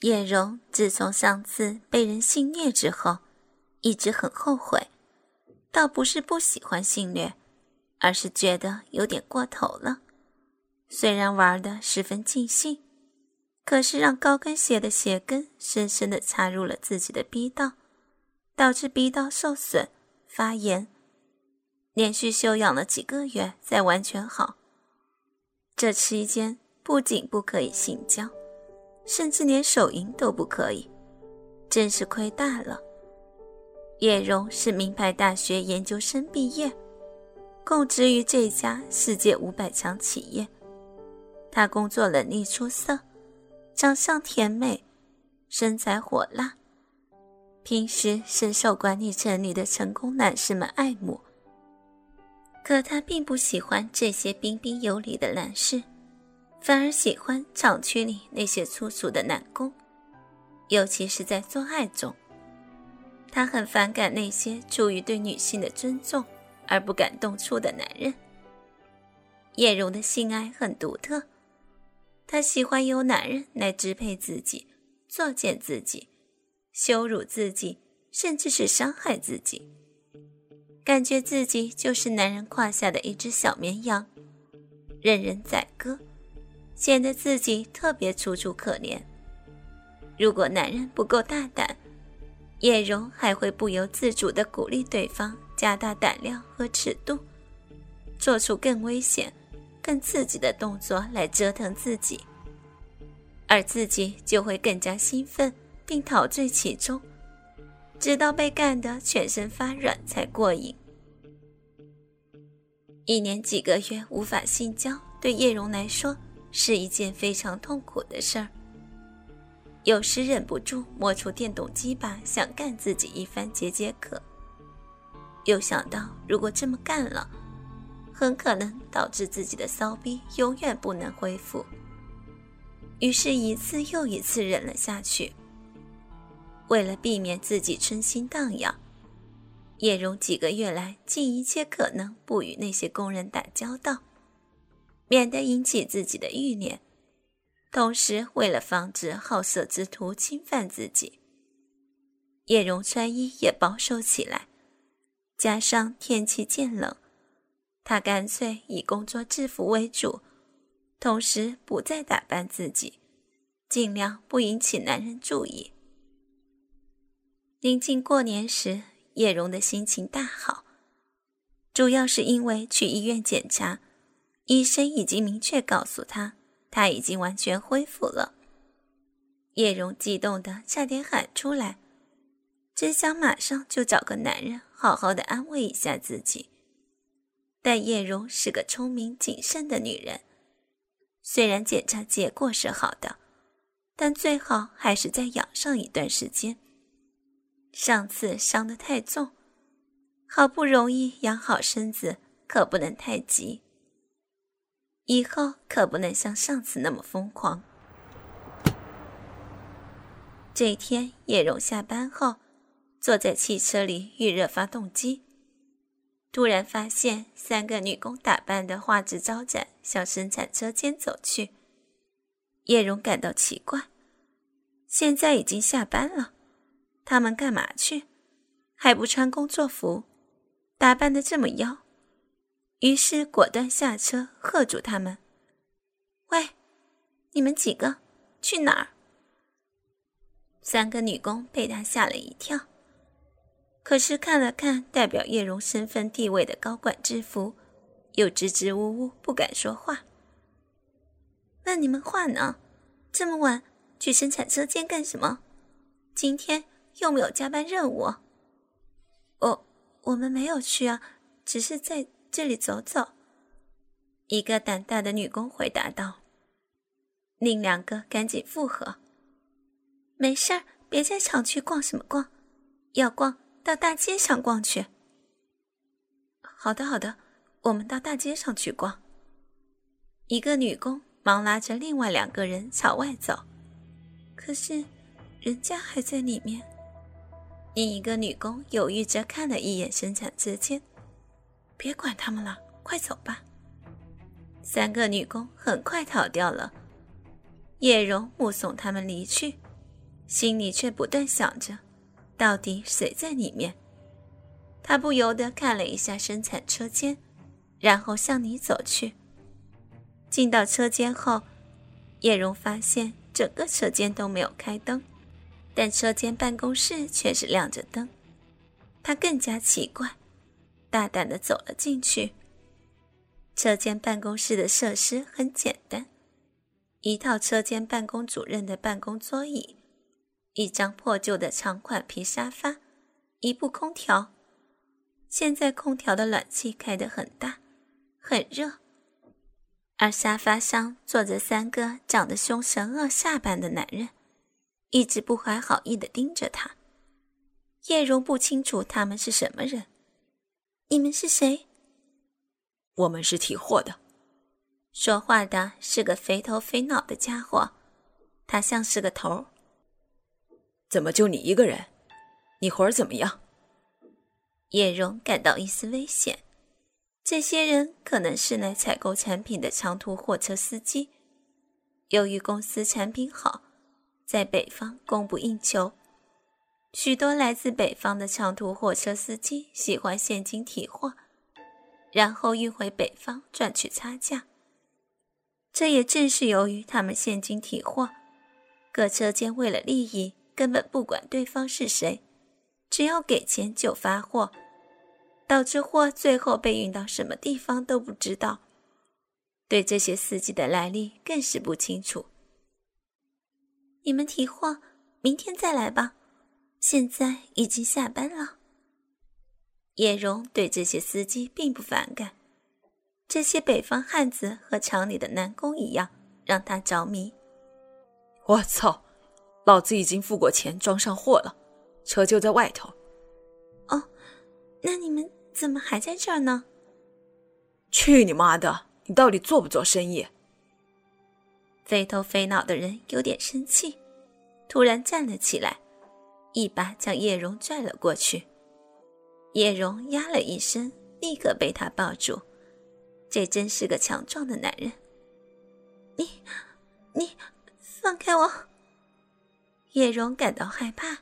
叶蓉自从上次被人性虐之后，一直很后悔，倒不是不喜欢性虐，而是觉得有点过头了。虽然玩的十分尽兴，可是让高跟鞋的鞋跟深深的插入了自己的逼道，导致逼道受损发炎，连续休养了几个月才完全好。这期间不仅不可以性交。甚至连手淫都不可以，真是亏大了。叶蓉是名牌大学研究生毕业，供职于这家世界五百强企业。她工作能力出色，长相甜美，身材火辣，平时深受管理层里的成功男士们爱慕。可她并不喜欢这些彬彬有礼的男士。反而喜欢厂区里那些粗俗的男工，尤其是在做爱中。他很反感那些出于对女性的尊重而不敢动粗的男人。叶蓉的性爱很独特，她喜欢由男人来支配自己、作践自己、羞辱自己，甚至是伤害自己，感觉自己就是男人胯下的一只小绵羊，任人宰割。显得自己特别楚楚可怜。如果男人不够大胆，叶蓉还会不由自主地鼓励对方加大胆量和尺度，做出更危险、更刺激的动作来折腾自己，而自己就会更加兴奋并陶醉其中，直到被干得全身发软才过瘾。一年几个月无法性交，对叶蓉来说。是一件非常痛苦的事儿。有时忍不住摸出电动鸡巴，想干自己一番解解渴。又想到如果这么干了，很可能导致自己的骚逼永远不能恢复。于是，一次又一次忍了下去。为了避免自己春心荡漾，叶蓉几个月来尽一切可能不与那些工人打交道。免得引起自己的欲念，同时为了防止好色之徒侵犯自己，叶蓉穿衣也保守起来。加上天气渐冷，她干脆以工作制服为主，同时不再打扮自己，尽量不引起男人注意。临近过年时，叶蓉的心情大好，主要是因为去医院检查。医生已经明确告诉他，他已经完全恢复了。叶蓉激动的差点喊出来，真想马上就找个男人好好的安慰一下自己。但叶蓉是个聪明谨慎的女人，虽然检查结果是好的，但最好还是再养上一段时间。上次伤得太重，好不容易养好身子，可不能太急。以后可不能像上次那么疯狂。这一天，叶蓉下班后，坐在汽车里预热发动机，突然发现三个女工打扮的花枝招展，向生产车间走去。叶蓉感到奇怪，现在已经下班了，他们干嘛去？还不穿工作服，打扮的这么妖。于是果断下车，喝住他们：“喂，你们几个去哪儿？”三个女工被他吓了一跳，可是看了看代表叶蓉身份地位的高管制服，又支支吾吾不敢说话。问你们话呢？这么晚去生产车间干什么？今天又没有加班任务？我我们没有去啊，只是在。这里走走。一个胆大的女工回答道。另两个赶紧附和：“没事儿，别在厂区逛什么逛，要逛到大街上逛去。”好的，好的，我们到大街上去逛。一个女工忙拉着另外两个人朝外走，可是人家还在里面。另一个女工犹豫着看了一眼生产车间。别管他们了，快走吧。三个女工很快逃掉了。叶蓉目送他们离去，心里却不断想着，到底谁在里面。他不由得看了一下生产车间，然后向里走去。进到车间后，叶蓉发现整个车间都没有开灯，但车间办公室却是亮着灯。他更加奇怪，大胆的走了进去。车间办公室的设施很简单，一套车间办公主任的办公桌椅，一张破旧的长款皮沙发，一部空调。现在空调的暖气开得很大，很热，而沙发上坐着三个长得凶神恶煞般的男人，一直不怀好意地盯着他。叶蓉不清楚他们是什么人，你们是谁？我们是提货的。说话的是个肥头肥脑的家伙，他像是个头。怎么就你一个人？你活儿怎么样？叶荣感到一丝危险，这些人可能是来采购产品的长途货车司机。由于公司产品好，在北方供不应求，许多来自北方的长途货车司机喜欢现金提货，然后运回北方赚取差价。这也正是由于他们现金提货，各车间为了利益，根本不管对方是谁。只要给钱就发货，导致货最后被运到什么地方都不知道，对这些司机的来历更是不清楚。你们提货，明天再来吧，现在已经下班了。叶荣对这些司机并不反感，这些北方汉子和厂里的男工一样，让他着迷。我操，老子已经付过钱，装上货了。车就在外头。哦，那你们怎么还在这儿呢？去你妈的！你到底做不做生意？肥头肥脑的人有点生气，突然站了起来，一把将叶蓉拽了过去。叶蓉呀了一声，立刻被他抱住。这真是个强壮的男人。你，你放开我！叶蓉感到害怕。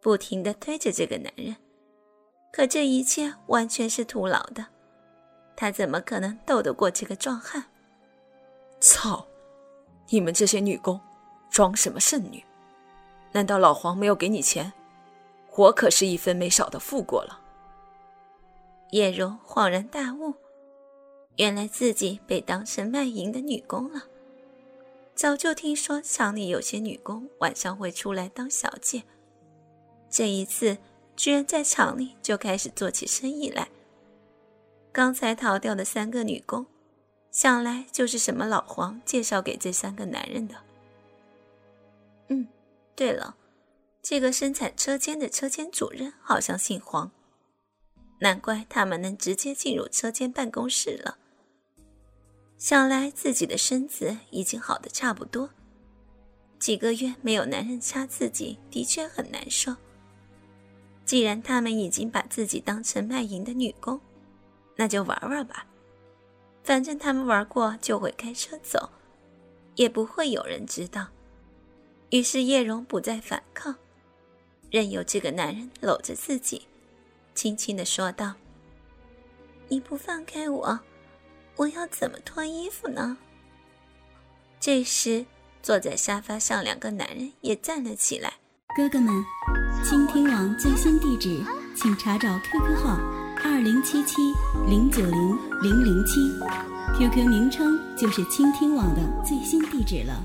不停地推着这个男人，可这一切完全是徒劳的。他怎么可能斗得过这个壮汉？操！你们这些女工，装什么圣女？难道老黄没有给你钱？我可是一分没少的付过了。叶蓉恍然大悟，原来自己被当成卖淫的女工了。早就听说厂里有些女工晚上会出来当小姐。这一次，居然在厂里就开始做起生意来。刚才逃掉的三个女工，想来就是什么老黄介绍给这三个男人的。对了，这个生产车间的车间主任好像姓黄，难怪他们能直接进入车间办公室了。想来自己的身子已经好的差不多，几个月没有男人掐自己，的确很难受。既然他们已经把自己当成卖淫的女工，那就玩玩吧。反正他们玩过就会开车走，也不会有人知道。于是叶蓉不再反抗，任由这个男人搂着自己，轻轻的说道：“你不放开我，我要怎么脱衣服呢？”这时，坐在沙发上两个男人也站了起来。哥哥们，倾听网最新地址，请查找 QQ 号二零七七零九零零零七，QQ 名称就是倾听网的最新地址了。